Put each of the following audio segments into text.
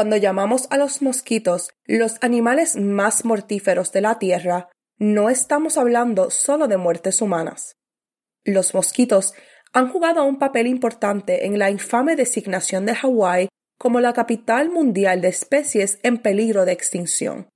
Cuando llamamos a los mosquitos los animales más mortíferos de la Tierra, no estamos hablando solo de muertes humanas. Los mosquitos han jugado un papel importante en la infame designación de Hawái como la capital mundial de especies en peligro de extinción.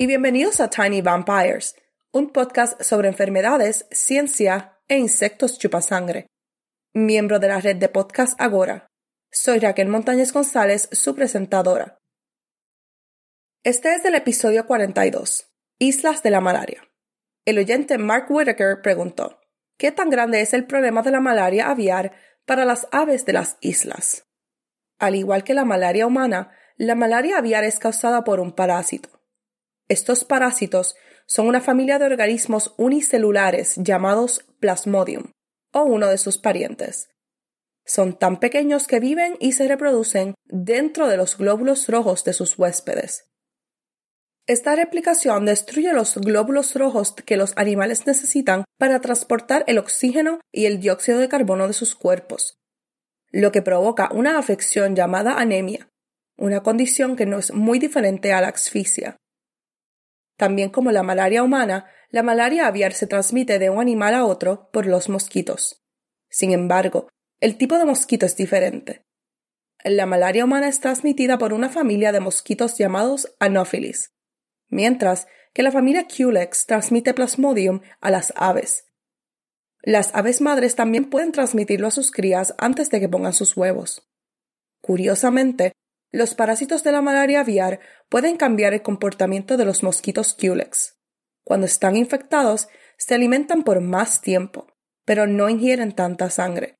Y bienvenidos a Tiny Vampires, un podcast sobre enfermedades, ciencia e insectos chupasangre. Miembro de la red de podcast Agora. Soy Raquel Montañez González, su presentadora. Este es el episodio 42, Islas de la Malaria. El oyente Mark Whitaker preguntó, ¿qué tan grande es el problema de la malaria aviar para las aves de las islas? Al igual que la malaria humana, la malaria aviar es causada por un parásito. Estos parásitos son una familia de organismos unicelulares llamados Plasmodium, o uno de sus parientes. Son tan pequeños que viven y se reproducen dentro de los glóbulos rojos de sus huéspedes. Esta replicación destruye los glóbulos rojos que los animales necesitan para transportar el oxígeno y el dióxido de carbono de sus cuerpos, lo que provoca una afección llamada anemia, una condición que no es muy diferente a la asfixia. También como la malaria humana, la malaria aviar se transmite de un animal a otro por los mosquitos. Sin embargo, el tipo de mosquito es diferente. La malaria humana es transmitida por una familia de mosquitos llamados Anopheles, mientras que la familia Culex transmite Plasmodium a las aves. Las aves madres también pueden transmitirlo a sus crías antes de que pongan sus huevos. Curiosamente, los parásitos de la malaria aviar pueden cambiar el comportamiento de los mosquitos Culex. Cuando están infectados, se alimentan por más tiempo, pero no ingieren tanta sangre,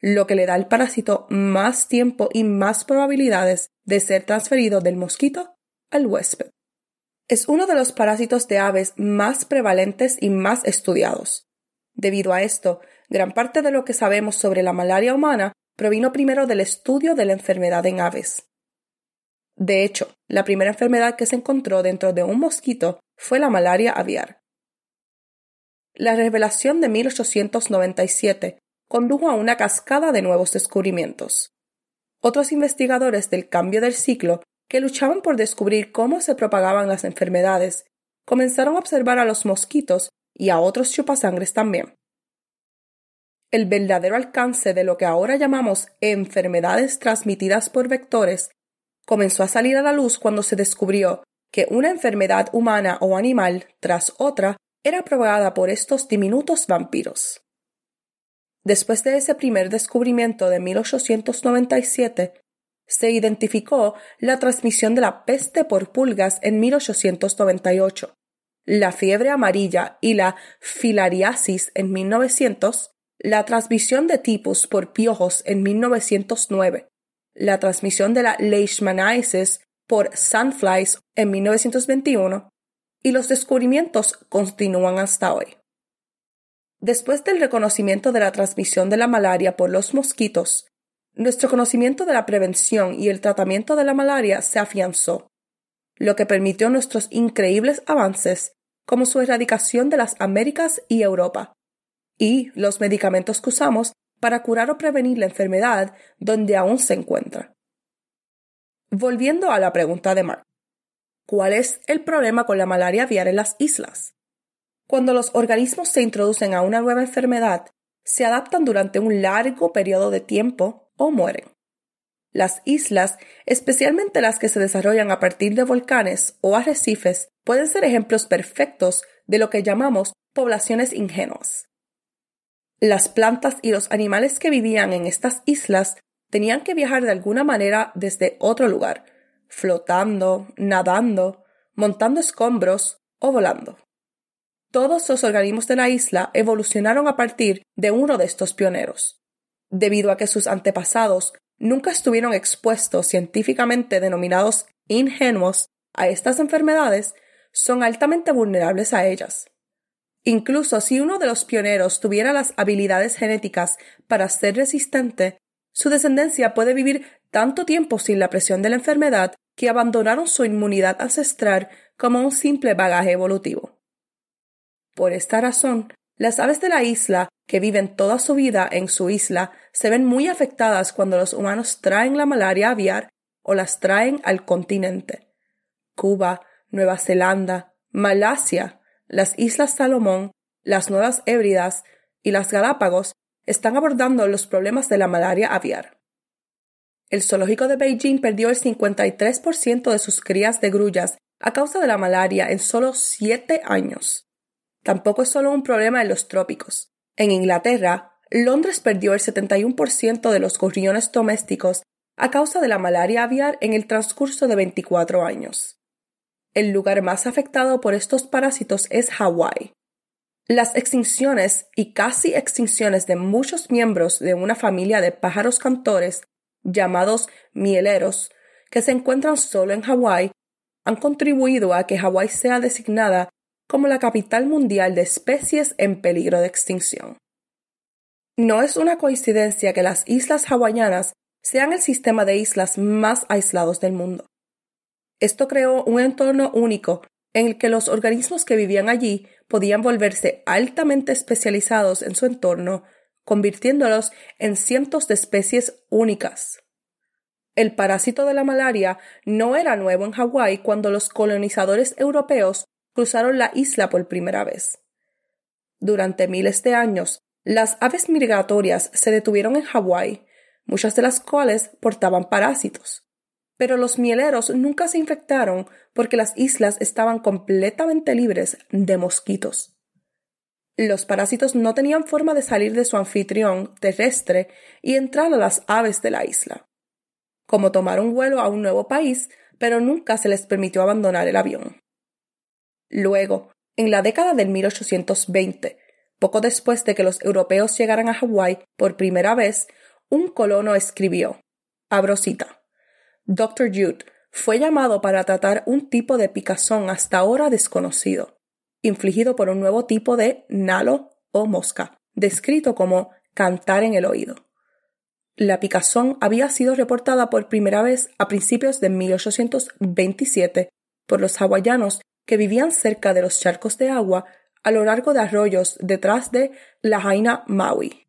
lo que le da al parásito más tiempo y más probabilidades de ser transferido del mosquito al huésped. Es uno de los parásitos de aves más prevalentes y más estudiados. Debido a esto, gran parte de lo que sabemos sobre la malaria humana provino primero del estudio de la enfermedad en aves. De hecho, la primera enfermedad que se encontró dentro de un mosquito fue la malaria aviar. La revelación de 1897 condujo a una cascada de nuevos descubrimientos. Otros investigadores del cambio del ciclo, que luchaban por descubrir cómo se propagaban las enfermedades, comenzaron a observar a los mosquitos y a otros chupasangres también. El verdadero alcance de lo que ahora llamamos enfermedades transmitidas por vectores comenzó a salir a la luz cuando se descubrió que una enfermedad humana o animal tras otra era propagada por estos diminutos vampiros. Después de ese primer descubrimiento de 1897, se identificó la transmisión de la peste por pulgas en 1898, la fiebre amarilla y la filariasis en 1900, la transmisión de tipus por piojos en 1909, la transmisión de la leishmaniasis por sandflies en 1921 y los descubrimientos continúan hasta hoy. Después del reconocimiento de la transmisión de la malaria por los mosquitos, nuestro conocimiento de la prevención y el tratamiento de la malaria se afianzó, lo que permitió nuestros increíbles avances como su erradicación de las Américas y Europa, y los medicamentos que usamos para curar o prevenir la enfermedad donde aún se encuentra. Volviendo a la pregunta de Mark. ¿Cuál es el problema con la malaria aviar en las islas? Cuando los organismos se introducen a una nueva enfermedad, se adaptan durante un largo periodo de tiempo o mueren. Las islas, especialmente las que se desarrollan a partir de volcanes o arrecifes, pueden ser ejemplos perfectos de lo que llamamos poblaciones ingenuas. Las plantas y los animales que vivían en estas islas tenían que viajar de alguna manera desde otro lugar, flotando, nadando, montando escombros o volando. Todos los organismos de la isla evolucionaron a partir de uno de estos pioneros. Debido a que sus antepasados nunca estuvieron expuestos científicamente denominados ingenuos a estas enfermedades, son altamente vulnerables a ellas. Incluso si uno de los pioneros tuviera las habilidades genéticas para ser resistente, su descendencia puede vivir tanto tiempo sin la presión de la enfermedad que abandonaron su inmunidad ancestral como un simple bagaje evolutivo. Por esta razón, las aves de la isla, que viven toda su vida en su isla, se ven muy afectadas cuando los humanos traen la malaria aviar o las traen al continente. Cuba, Nueva Zelanda, Malasia, las Islas Salomón, las Nuevas Hébridas y las Galápagos están abordando los problemas de la malaria aviar. El zoológico de Beijing perdió el 53% de sus crías de grullas a causa de la malaria en solo siete años. Tampoco es solo un problema en los trópicos. En Inglaterra, Londres perdió el 71% de los gorriones domésticos a causa de la malaria aviar en el transcurso de 24 años. El lugar más afectado por estos parásitos es Hawái. Las extinciones y casi extinciones de muchos miembros de una familia de pájaros cantores llamados mieleros que se encuentran solo en Hawái han contribuido a que Hawái sea designada como la capital mundial de especies en peligro de extinción. No es una coincidencia que las islas hawaianas sean el sistema de islas más aislados del mundo. Esto creó un entorno único en el que los organismos que vivían allí podían volverse altamente especializados en su entorno, convirtiéndolos en cientos de especies únicas. El parásito de la malaria no era nuevo en Hawái cuando los colonizadores europeos cruzaron la isla por primera vez. Durante miles de años, las aves migratorias se detuvieron en Hawái, muchas de las cuales portaban parásitos pero los mieleros nunca se infectaron porque las islas estaban completamente libres de mosquitos. Los parásitos no tenían forma de salir de su anfitrión terrestre y entrar a las aves de la isla. Como tomaron vuelo a un nuevo país, pero nunca se les permitió abandonar el avión. Luego, en la década del 1820, poco después de que los europeos llegaran a Hawái por primera vez, un colono escribió, abro Dr. Jude fue llamado para tratar un tipo de picazón hasta ahora desconocido, infligido por un nuevo tipo de nalo o mosca, descrito como cantar en el oído. La picazón había sido reportada por primera vez a principios de 1827 por los hawaianos que vivían cerca de los charcos de agua a lo largo de arroyos detrás de la Jaina Maui.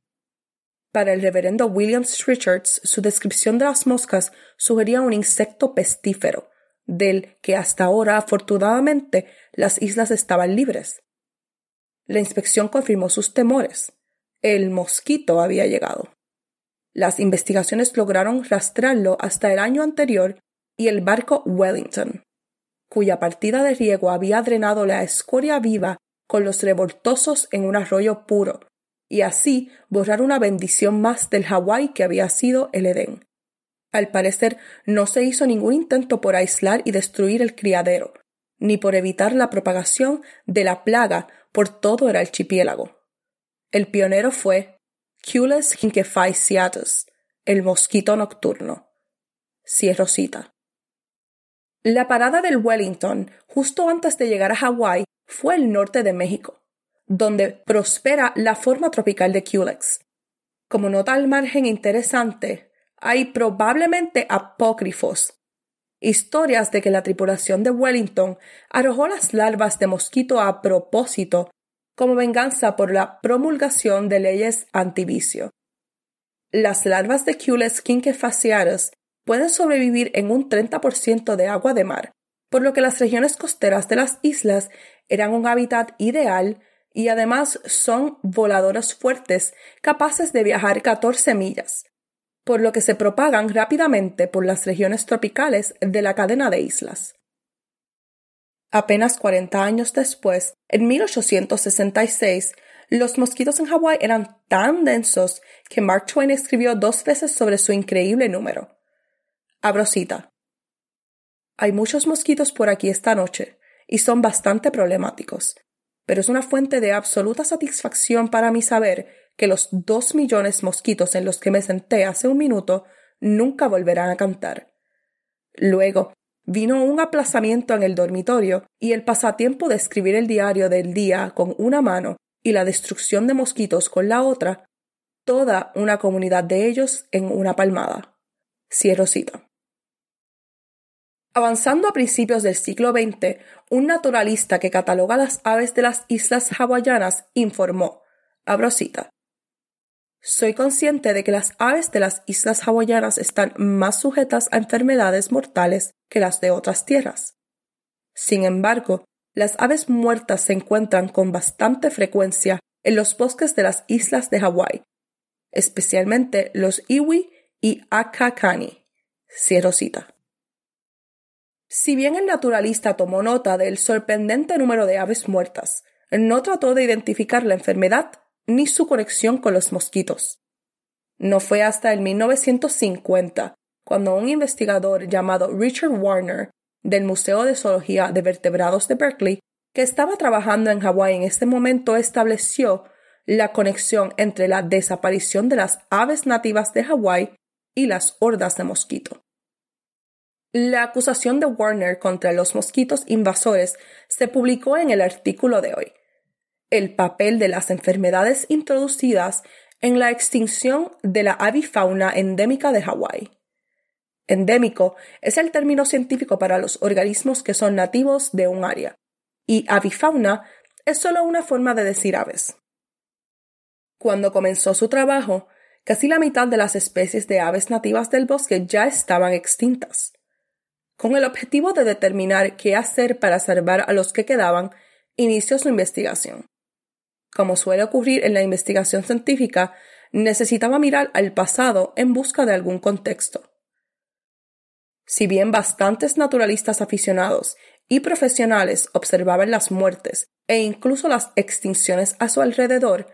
Para el reverendo Williams Richards, su descripción de las moscas sugería un insecto pestífero, del que hasta ahora afortunadamente las islas estaban libres. La inspección confirmó sus temores. El mosquito había llegado. Las investigaciones lograron rastrearlo hasta el año anterior y el barco Wellington, cuya partida de riego había drenado la escoria viva con los revoltosos en un arroyo puro, y así borrar una bendición más del Hawái que había sido el Edén. Al parecer no se hizo ningún intento por aislar y destruir el criadero, ni por evitar la propagación de la plaga por todo el archipiélago. El pionero fue Cules hinkephaesiatus, el mosquito nocturno. Cierro cita. La parada del Wellington, justo antes de llegar a Hawái, fue el norte de México donde prospera la forma tropical de Culex. Como nota al margen interesante, hay probablemente apócrifos, historias de que la tripulación de Wellington arrojó las larvas de mosquito a propósito como venganza por la promulgación de leyes antivicio. Las larvas de Culex quinquefaciatus pueden sobrevivir en un 30% de agua de mar, por lo que las regiones costeras de las islas eran un hábitat ideal y además son voladores fuertes capaces de viajar 14 millas, por lo que se propagan rápidamente por las regiones tropicales de la cadena de islas. Apenas 40 años después, en 1866, los mosquitos en Hawái eran tan densos que Mark Twain escribió dos veces sobre su increíble número. Abro cita. Hay muchos mosquitos por aquí esta noche y son bastante problemáticos, pero es una fuente de absoluta satisfacción para mí saber que los dos millones mosquitos en los que me senté hace un minuto nunca volverán a cantar. Luego, vino un aplazamiento en el dormitorio y el pasatiempo de escribir el diario del día con una mano y la destrucción de mosquitos con la otra, toda una comunidad de ellos en una palmada. Cierro cita. Avanzando a principios del siglo XX, un naturalista que cataloga las aves de las islas hawaianas informó, abro cita, soy consciente de que las aves de las islas hawaianas están más sujetas a enfermedades mortales que las de otras tierras. Sin embargo, las aves muertas se encuentran con bastante frecuencia en los bosques de las islas de Hawái, especialmente los iwi y akakani. Cierro cita. Si bien el naturalista tomó nota del sorprendente número de aves muertas, no trató de identificar la enfermedad ni su conexión con los mosquitos. No fue hasta el 1950 cuando un investigador llamado Richard Warner del Museo de Zoología de Vertebrados de Berkeley, que estaba trabajando en Hawái en este momento, estableció la conexión entre la desaparición de las aves nativas de Hawái y las hordas de mosquito. La acusación de Warner contra los mosquitos invasores se publicó en el artículo de hoy. El papel de las enfermedades introducidas en la extinción de la avifauna endémica de Hawái. Endémico es el término científico para los organismos que son nativos de un área, y avifauna es solo una forma de decir aves. Cuando comenzó su trabajo, casi la mitad de las especies de aves nativas del bosque ya estaban extintas. Con el objetivo de determinar qué hacer para salvar a los que quedaban, inició su investigación. Como suele ocurrir en la investigación científica, necesitaba mirar al pasado en busca de algún contexto. Si bien bastantes naturalistas aficionados y profesionales observaban las muertes e incluso las extinciones a su alrededor,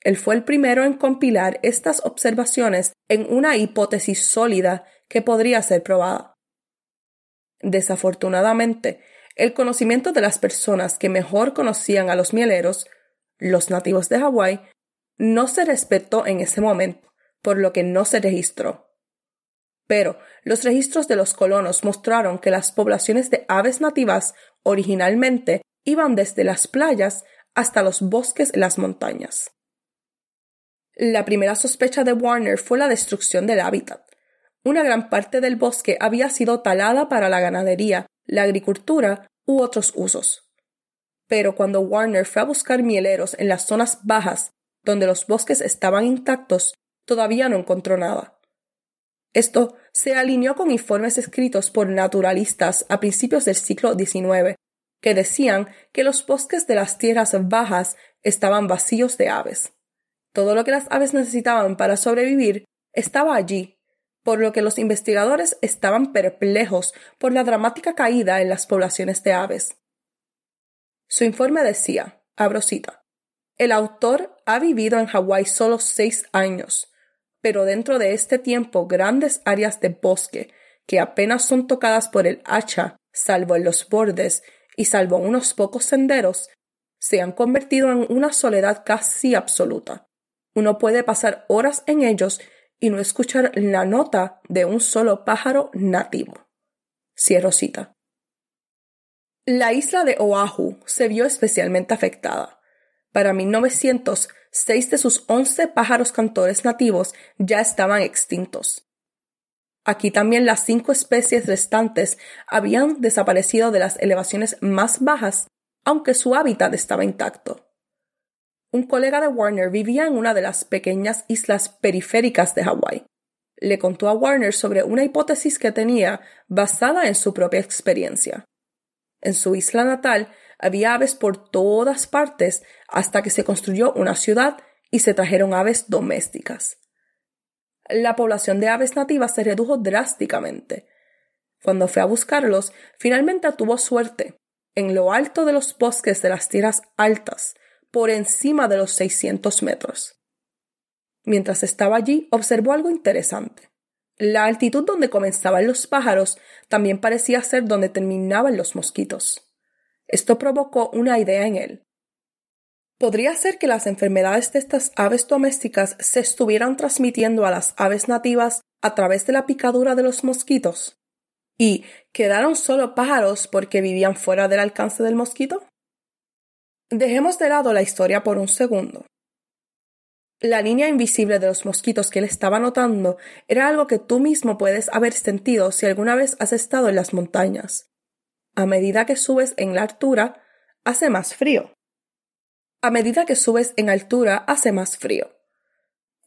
él fue el primero en compilar estas observaciones en una hipótesis sólida que podría ser probada. Desafortunadamente, el conocimiento de las personas que mejor conocían a los mieleros, los nativos de Hawái, no se respetó en ese momento, por lo que no se registró. Pero los registros de los colonos mostraron que las poblaciones de aves nativas originalmente iban desde las playas hasta los bosques en las montañas. La primera sospecha de Warner fue la destrucción del hábitat. Una gran parte del bosque había sido talada para la ganadería, la agricultura u otros usos. Pero cuando Warner fue a buscar mieleros en las zonas bajas, donde los bosques estaban intactos, todavía no encontró nada. Esto se alineó con informes escritos por naturalistas a principios del siglo XIX, que decían que los bosques de las tierras bajas estaban vacíos de aves. Todo lo que las aves necesitaban para sobrevivir estaba allí, por lo que los investigadores estaban perplejos por la dramática caída en las poblaciones de aves. Su informe decía, abro cita, el autor ha vivido en Hawái solo seis años, pero dentro de este tiempo grandes áreas de bosque que apenas son tocadas por el hacha, salvo en los bordes y salvo unos pocos senderos, se han convertido en una soledad casi absoluta. Uno puede pasar horas en ellos y no escuchar la nota de un solo pájaro nativo. Cierro cita. La isla de Oahu se vio especialmente afectada. Para 1900, seis de sus once pájaros cantores nativos ya estaban extintos. Aquí también las cinco especies restantes habían desaparecido de las elevaciones más bajas, aunque su hábitat estaba intacto. Un colega de Warner vivía en una de las pequeñas islas periféricas de Hawái. le contó a Warner sobre una hipótesis que tenía basada en su propia experiencia. En su isla natal había aves por todas partes hasta que se construyó una ciudad y se trajeron aves domésticas. La población de aves nativas se redujo drásticamente. Cuando fue a buscarlos, finalmente tuvo suerte. En lo alto de los bosques de las tierras altas, por encima de los 600 metros. Mientras estaba allí, observó algo interesante. La altitud donde comenzaban los pájaros también parecía ser donde terminaban los mosquitos. Esto provocó una idea en él. ¿Podría ser que las enfermedades de estas aves domésticas se estuvieran transmitiendo a las aves nativas a través de la picadura de los mosquitos? ¿Y quedaron solo pájaros porque vivían fuera del alcance del mosquito? Dejemos de lado la historia por un segundo. La línea invisible de los mosquitos que él estaba notando era algo que tú mismo puedes haber sentido si alguna vez has estado en las montañas. A medida que subes en la altura, hace más frío. A medida que subes en altura, hace más frío.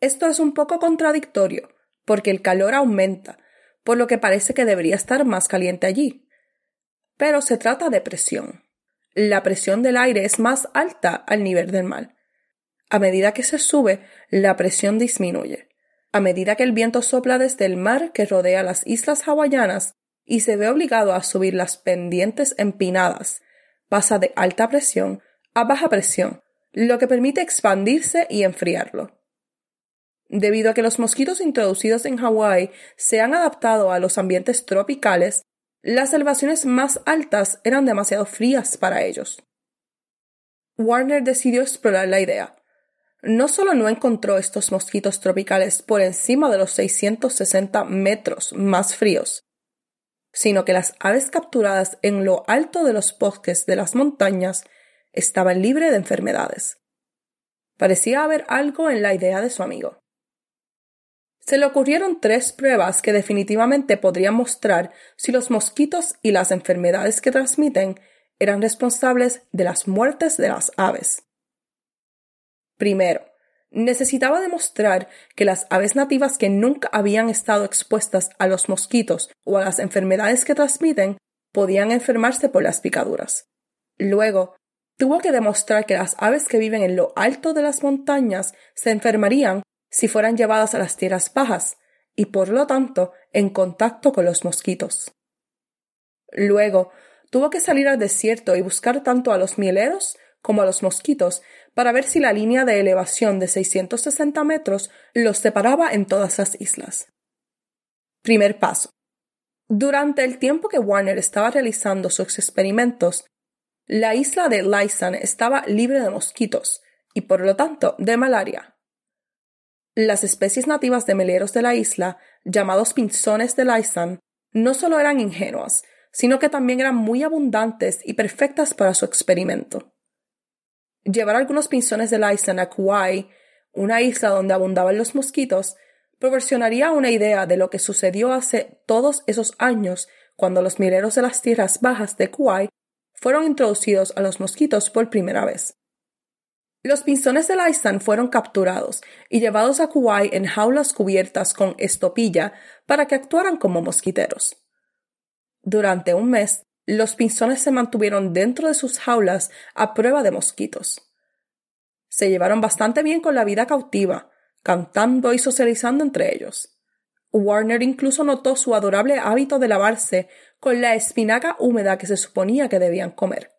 Esto es un poco contradictorio, porque el calor aumenta, por lo que parece que debería estar más caliente allí. Pero se trata de presión. La presión del aire es más alta al nivel del mar. A medida que se sube, la presión disminuye. A medida que el viento sopla desde el mar que rodea las islas hawaianas y se ve obligado a subir las pendientes empinadas, pasa de alta presión a baja presión, lo que permite expandirse y enfriarlo. Debido a que los mosquitos introducidos en Hawái se han adaptado a los ambientes tropicales, las elevaciones más altas eran demasiado frías para ellos. Warner decidió explorar la idea no solo no encontró estos mosquitos tropicales por encima de los 660 metros más fríos, sino que las aves capturadas en lo alto de los bosques de las montañas estaban libres de enfermedades. Parecía haber algo en la idea de su amigo. Se le ocurrieron tres pruebas que definitivamente podrían mostrar si los mosquitos y las enfermedades que transmiten eran responsables de las muertes de las aves. Primero, necesitaba demostrar que las aves nativas que nunca habían estado expuestas a los mosquitos o a las enfermedades que transmiten podían enfermarse por las picaduras. Luego, tuvo que demostrar que las aves que viven en lo alto de las montañas se enfermarían si fueran llevadas a las tierras bajas y por lo tanto en contacto con los mosquitos. Luego, tuvo que salir al desierto y buscar tanto a los mieleros como a los mosquitos para ver si la línea de elevación de 660 metros los separaba en todas las islas. Primer paso. Durante el tiempo que Warner estaba realizando sus experimentos, la isla de Lysan estaba libre de mosquitos y por lo tanto de malaria. Las especies nativas de meleros de la isla, llamados pinzones de Lysan, no solo eran ingenuas, sino que también eran muy abundantes y perfectas para su experimento. Llevar algunos pinzones de Lysan a Kauai, una isla donde abundaban los mosquitos, proporcionaría una idea de lo que sucedió hace todos esos años cuando los mineros de las tierras bajas de Kauai fueron introducidos a los mosquitos por primera vez. Los pinzones de Lysan fueron capturados y llevados a Kauai en jaulas cubiertas con estopilla para que actuaran como mosquiteros. Durante un mes, los pinzones se mantuvieron dentro de sus jaulas a prueba de mosquitos. Se llevaron bastante bien con la vida cautiva, cantando y socializando entre ellos. Warner incluso notó su adorable hábito de lavarse con la espinaca húmeda que se suponía que debían comer.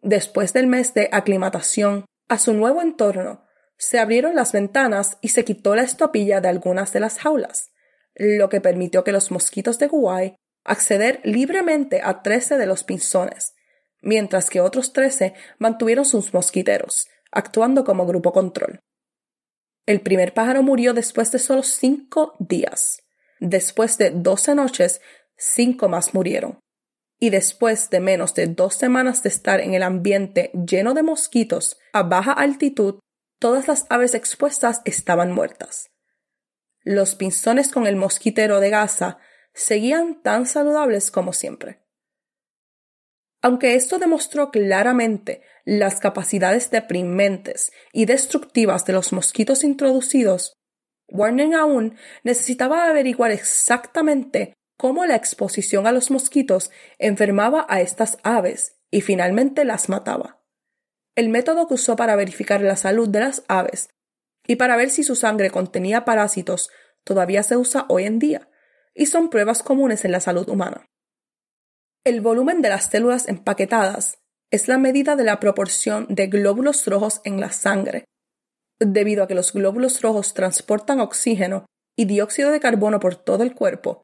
Después del mes de aclimatación a su nuevo entorno, se abrieron las ventanas y se quitó la estopilla de algunas de las jaulas, lo que permitió que los mosquitos de Kuwait acceder libremente a trece de los pinzones, mientras que otros trece mantuvieron sus mosquiteros, actuando como grupo control. El primer pájaro murió después de solo cinco días. Después de doce noches, cinco más murieron. Y después de menos de dos semanas de estar en el ambiente lleno de mosquitos a baja altitud, todas las aves expuestas estaban muertas. Los pinzones con el mosquitero de Gaza seguían tan saludables como siempre. Aunque esto demostró claramente las capacidades deprimentes y destructivas de los mosquitos introducidos, Warner aún necesitaba averiguar exactamente cómo la exposición a los mosquitos enfermaba a estas aves y finalmente las mataba. El método que usó para verificar la salud de las aves y para ver si su sangre contenía parásitos todavía se usa hoy en día y son pruebas comunes en la salud humana. El volumen de las células empaquetadas es la medida de la proporción de glóbulos rojos en la sangre. Debido a que los glóbulos rojos transportan oxígeno y dióxido de carbono por todo el cuerpo,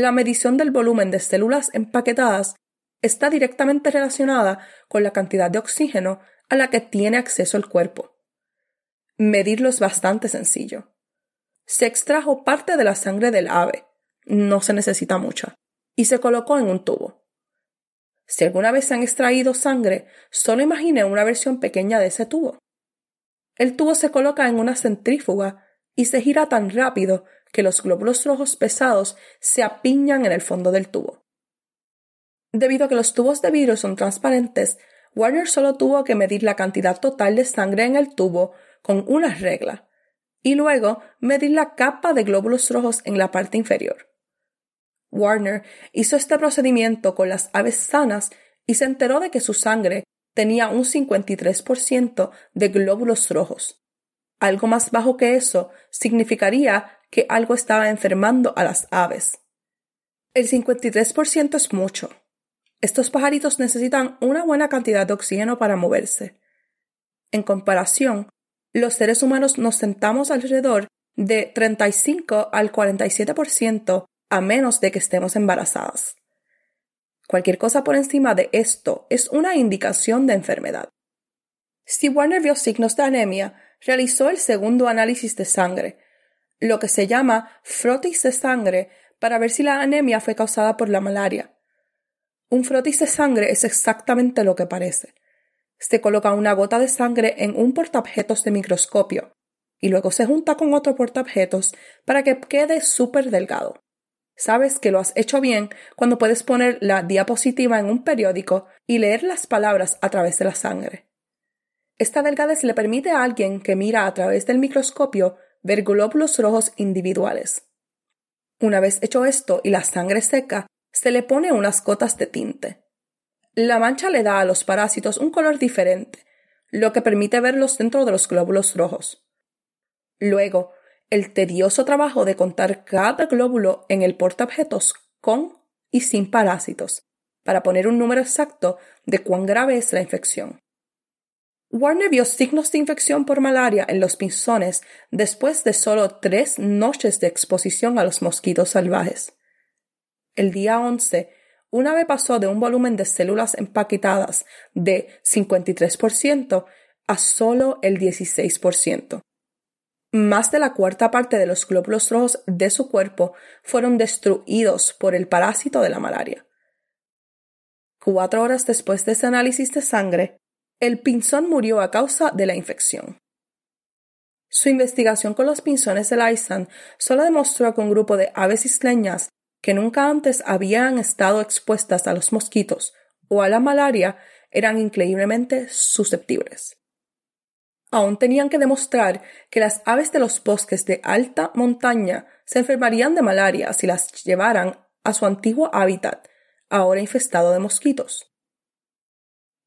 la medición del volumen de células empaquetadas está directamente relacionada con la cantidad de oxígeno a la que tiene acceso el cuerpo. Medirlo es bastante sencillo. Se extrajo parte de la sangre del ave, no se necesita mucha, y se colocó en un tubo. Si alguna vez se han extraído sangre, solo imagine una versión pequeña de ese tubo. El tubo se coloca en una centrífuga y se gira tan rápido que los glóbulos rojos pesados se apiñan en el fondo del tubo. Debido a que los tubos de vidrio son transparentes, Warner solo tuvo que medir la cantidad total de sangre en el tubo con una regla y luego medir la capa de glóbulos rojos en la parte inferior. Warner hizo este procedimiento con las aves sanas y se enteró de que su sangre tenía un 53% de glóbulos rojos. Algo más bajo que eso significaría que algo estaba enfermando a las aves. El 53% es mucho. Estos pajaritos necesitan una buena cantidad de oxígeno para moverse. En comparación, los seres humanos nos sentamos alrededor de 35 al 47% a menos de que estemos embarazadas. Cualquier cosa por encima de esto es una indicación de enfermedad. Si Warner vio signos de anemia, realizó el segundo análisis de sangre, lo que se llama frotis de sangre, para ver si la anemia fue causada por la malaria. Un frotis de sangre es exactamente lo que parece. Se coloca una gota de sangre en un portaobjetos de microscopio y luego se junta con otro portaobjetos para que quede súper delgado. Sabes que lo has hecho bien cuando puedes poner la diapositiva en un periódico y leer las palabras a través de la sangre. Esta delgadez le permite a alguien que mira a través del microscopio ver glóbulos rojos individuales. Una vez hecho esto y la sangre seca, se le pone unas gotas de tinte. La mancha le da a los parásitos un color diferente, lo que permite verlos dentro de los glóbulos rojos. Luego, el tedioso trabajo de contar cada glóbulo en el portaobjetos con y sin parásitos, para poner un número exacto de cuán grave es la infección. Warner vio signos de infección por malaria en los pinzones después de solo tres noches de exposición a los mosquitos salvajes. El día 11, una ave pasó de un volumen de células empaquetadas de 53% a solo el 16%. Más de la cuarta parte de los glóbulos rojos de su cuerpo fueron destruidos por el parásito de la malaria. Cuatro horas después de ese análisis de sangre, el pinzón murió a causa de la infección. Su investigación con los pinzones del Iceland solo demostró que un grupo de aves isleñas que nunca antes habían estado expuestas a los mosquitos o a la malaria eran increíblemente susceptibles aún tenían que demostrar que las aves de los bosques de alta montaña se enfermarían de malaria si las llevaran a su antiguo hábitat, ahora infestado de mosquitos.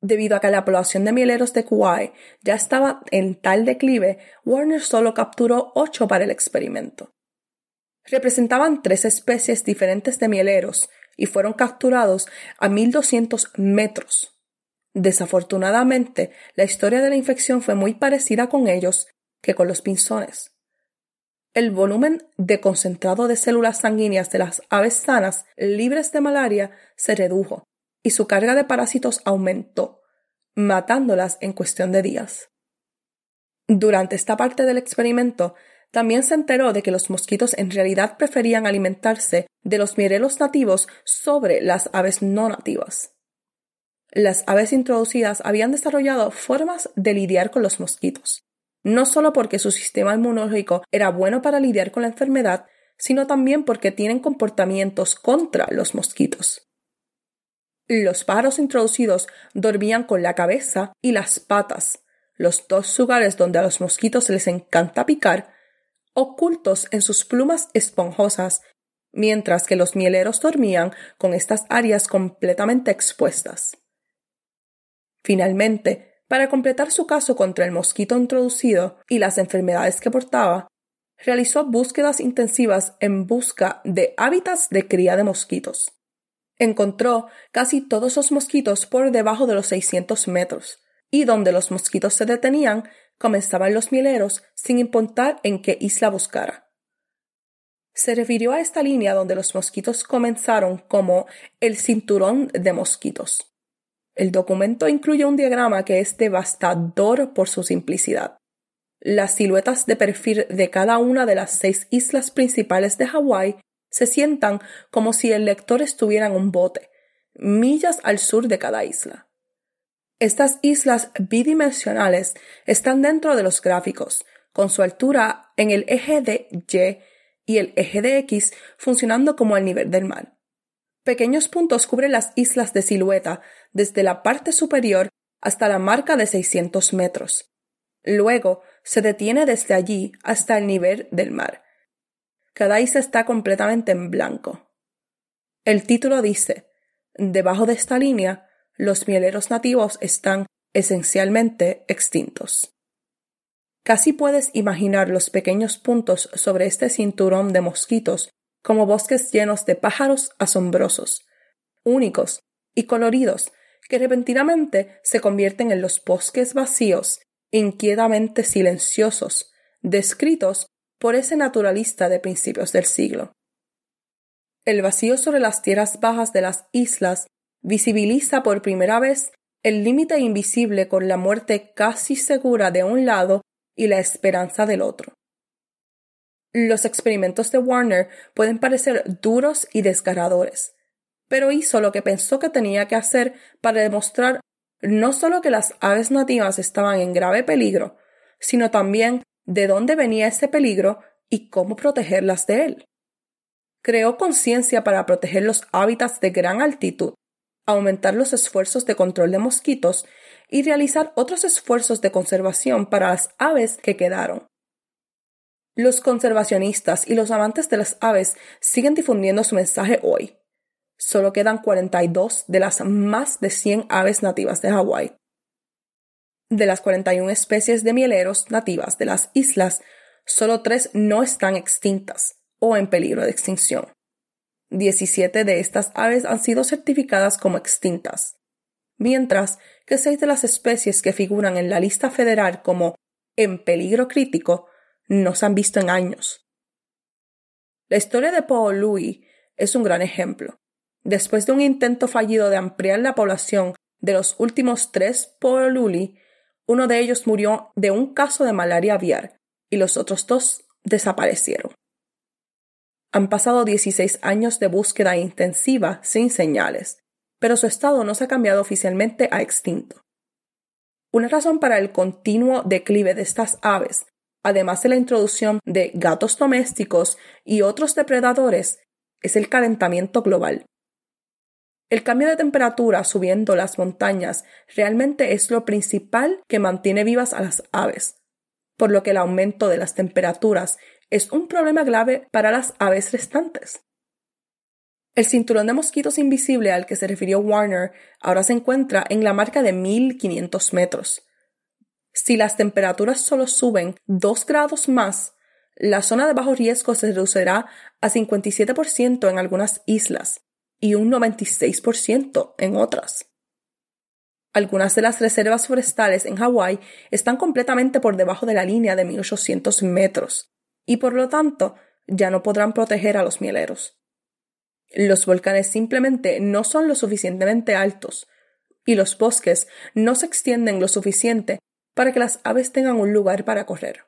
Debido a que la población de mieleros de Kauai ya estaba en tal declive, Warner solo capturó ocho para el experimento. Representaban tres especies diferentes de mieleros y fueron capturados a 1200 metros Desafortunadamente, la historia de la infección fue muy parecida con ellos que con los pinzones. El volumen de concentrado de células sanguíneas de las aves sanas libres de malaria se redujo y su carga de parásitos aumentó, matándolas en cuestión de días. Durante esta parte del experimento, también se enteró de que los mosquitos en realidad preferían alimentarse de los mirelos nativos sobre las aves no nativas. Las aves introducidas habían desarrollado formas de lidiar con los mosquitos, no solo porque su sistema inmunológico era bueno para lidiar con la enfermedad, sino también porque tienen comportamientos contra los mosquitos. Los pájaros introducidos dormían con la cabeza y las patas, los dos lugares donde a los mosquitos les encanta picar, ocultos en sus plumas esponjosas, mientras que los mieleros dormían con estas áreas completamente expuestas. Finalmente, para completar su caso contra el mosquito introducido y las enfermedades que portaba, realizó búsquedas intensivas en busca de hábitats de cría de mosquitos. Encontró casi todos los mosquitos por debajo de los 600 metros, y donde los mosquitos se detenían, comenzaban los mieleros sin importar en qué isla buscara. Se refirió a esta línea donde los mosquitos comenzaron como el cinturón de mosquitos. El documento incluye un diagrama que es devastador por su simplicidad. Las siluetas de perfil de cada una de las seis islas principales de Hawái se sientan como si el lector estuviera en un bote, millas al sur de cada isla. Estas islas bidimensionales están dentro de los gráficos, con su altura en el eje de Y y el eje de X funcionando como el nivel del mar. Pequeños puntos cubren las islas de silueta desde la parte superior hasta la marca de 600 metros. Luego se detiene desde allí hasta el nivel del mar. Está completamente en blanco. El título dice, debajo de esta línea, los mieleros nativos están esencialmente extintos. Casi puedes imaginar los pequeños puntos sobre este cinturón de mosquitos como bosques llenos de pájaros asombrosos, únicos y coloridos, que repentinamente se convierten en los bosques vacíos, inquietamente silenciosos, descritos por ese naturalista de principios del siglo. El vacío sobre las tierras bajas de las islas visibiliza por primera vez el límite invisible con la muerte casi segura de un lado y la esperanza del otro. Los experimentos de Warner pueden parecer duros y desgarradores, pero hizo lo que pensó que tenía que hacer para demostrar no solo que las aves nativas estaban en grave peligro, sino también de dónde venía ese peligro y cómo protegerlas de él. Creó conciencia para proteger los hábitats de gran altitud, aumentar los esfuerzos de control de mosquitos y realizar otros esfuerzos de conservación para las aves que quedaron. Los conservacionistas y los amantes de las aves siguen difundiendo su mensaje hoy. Solo quedan 42 de las más de 100 aves nativas de Hawái. De las 41 especies de mieleros nativas de las islas, solo tres no están extintas o en peligro de extinción. 17 de estas aves han sido certificadas como extintas, mientras que seis de las especies que figuran en la lista federal como en peligro crítico no se han visto en años. La historia de Louis es un gran ejemplo. Después de un intento fallido de ampliar la población de los últimos tres Louis, uno de ellos murió de un caso de malaria aviar y los otros dos desaparecieron. Han pasado 16 años de búsqueda intensiva sin señales, pero su estado no se ha cambiado oficialmente a extinto. Una razón para el continuo declive de estas aves además de la introducción de gatos domésticos y otros depredadores, es el calentamiento global. El cambio de temperatura subiendo las montañas realmente es lo principal que mantiene vivas a las aves, por lo que el aumento de las temperaturas es un problema grave para las aves restantes. El cinturón de mosquitos invisible al que se refirió Warner ahora se encuentra en la marca de 1500 metros, si las temperaturas solo suben 2 grados más, la zona de bajo riesgo se reducirá a 57% en algunas islas y un 96% en otras. Algunas de las reservas forestales en Hawái están completamente por debajo de la línea de 1800 metros y por lo tanto ya no podrán proteger a los mieleros. Los volcanes simplemente no son lo suficientemente altos y los bosques no se extienden lo suficiente para que las aves tengan un lugar para correr.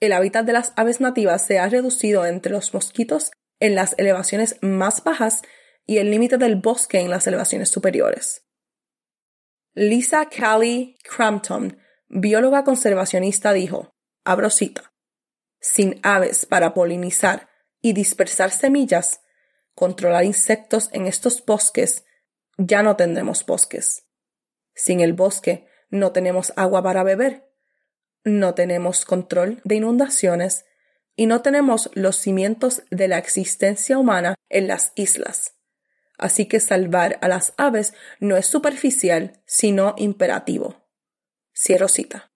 El hábitat de las aves nativas se ha reducido entre los mosquitos en las elevaciones más bajas y el límite del bosque en las elevaciones superiores. Lisa Callie Crampton, bióloga conservacionista, dijo, abro cita, sin aves para polinizar y dispersar semillas, controlar insectos en estos bosques, ya no tendremos bosques. Sin el bosque, no tenemos agua para beber, no tenemos control de inundaciones, y no tenemos los cimientos de la existencia humana en las islas. Así que salvar a las aves no es superficial, sino imperativo. Cierro cita.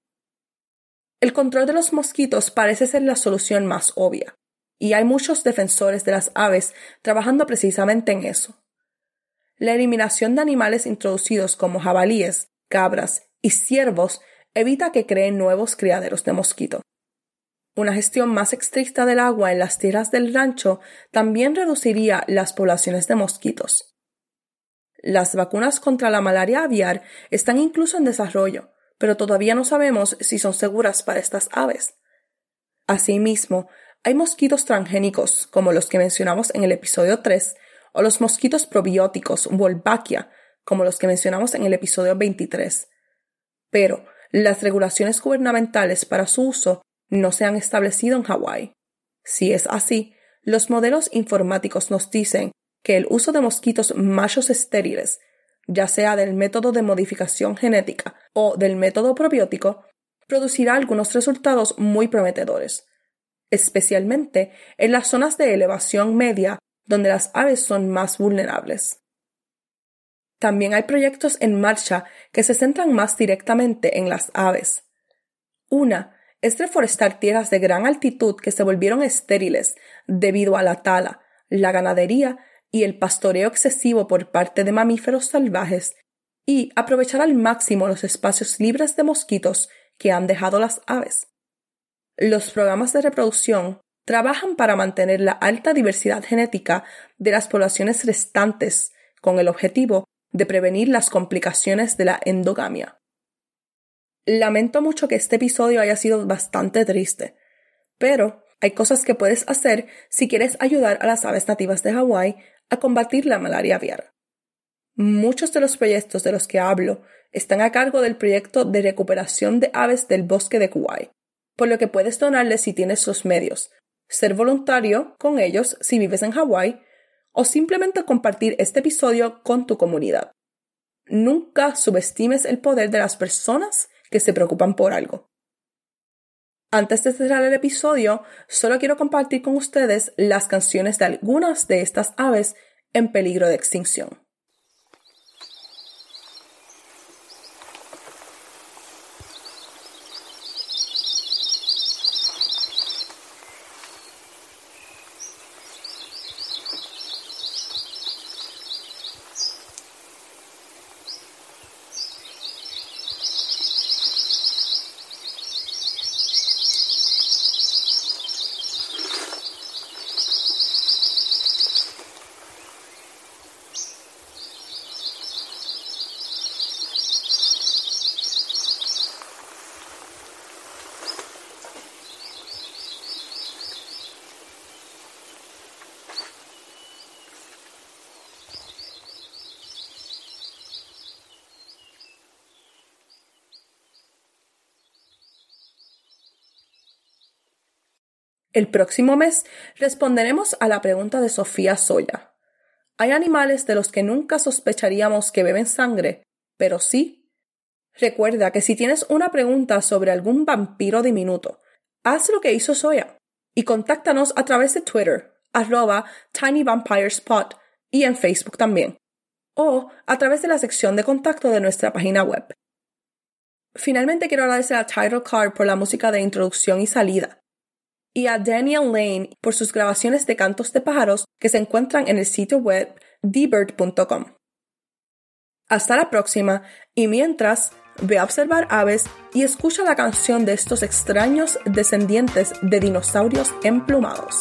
El control de los mosquitos parece ser la solución más obvia, y hay muchos defensores de las aves trabajando precisamente en eso. La eliminación de animales introducidos como jabalíes, cabras y ciervos evita que creen nuevos criaderos de mosquito. Una gestión más estricta del agua en las tierras del rancho también reduciría las poblaciones de mosquitos. Las vacunas contra la malaria aviar están incluso en desarrollo, pero todavía no sabemos si son seguras para estas aves. Asimismo, hay mosquitos transgénicos, como los que mencionamos en el episodio 3, o los mosquitos probióticos, Wolbachia, como los que mencionamos en el episodio 23. Pero las regulaciones gubernamentales para su uso no se han establecido en Hawái. Si es así, los modelos informáticos nos dicen que el uso de mosquitos machos estériles, ya sea del método de modificación genética o del método probiótico, producirá algunos resultados muy prometedores, especialmente en las zonas de elevación media donde las aves son más vulnerables. También hay proyectos en marcha que se centran más directamente en las aves. Una es reforestar tierras de gran altitud que se volvieron estériles debido a la tala, la ganadería y el pastoreo excesivo por parte de mamíferos salvajes y aprovechar al máximo los espacios libres de mosquitos que han dejado las aves. Los programas de reproducción trabajan para mantener la alta diversidad genética de las poblaciones restantes con el objetivo de prevenir las complicaciones de la endogamia. Lamento mucho que este episodio haya sido bastante triste, pero hay cosas que puedes hacer si quieres ayudar a las aves nativas de Hawái a combatir la malaria aviar. Muchos de los proyectos de los que hablo están a cargo del proyecto de recuperación de aves del bosque de Kauai, por lo que puedes donarles si tienes los medios, ser voluntario con ellos si vives en Hawái o simplemente compartir este episodio con tu comunidad. Nunca subestimes el poder de las personas que se preocupan por algo. Antes de cerrar el episodio, solo quiero compartir con ustedes las canciones de algunas de estas aves en peligro de extinción. El próximo mes responderemos a la pregunta de Sofía Soya. ¿Hay animales de los que nunca sospecharíamos que beben sangre, pero sí? Recuerda que si tienes una pregunta sobre algún vampiro diminuto, haz lo que hizo Soya y contáctanos a través de Twitter, arroba tinyvampirespot y en Facebook también, o a través de la sección de contacto de nuestra página web. Finalmente quiero agradecer a Title Card por la música de introducción y salida y a Daniel Lane por sus grabaciones de cantos de pájaros que se encuentran en el sitio web dbird.com. Hasta la próxima y mientras, ve a observar aves y escucha la canción de estos extraños descendientes de dinosaurios emplumados.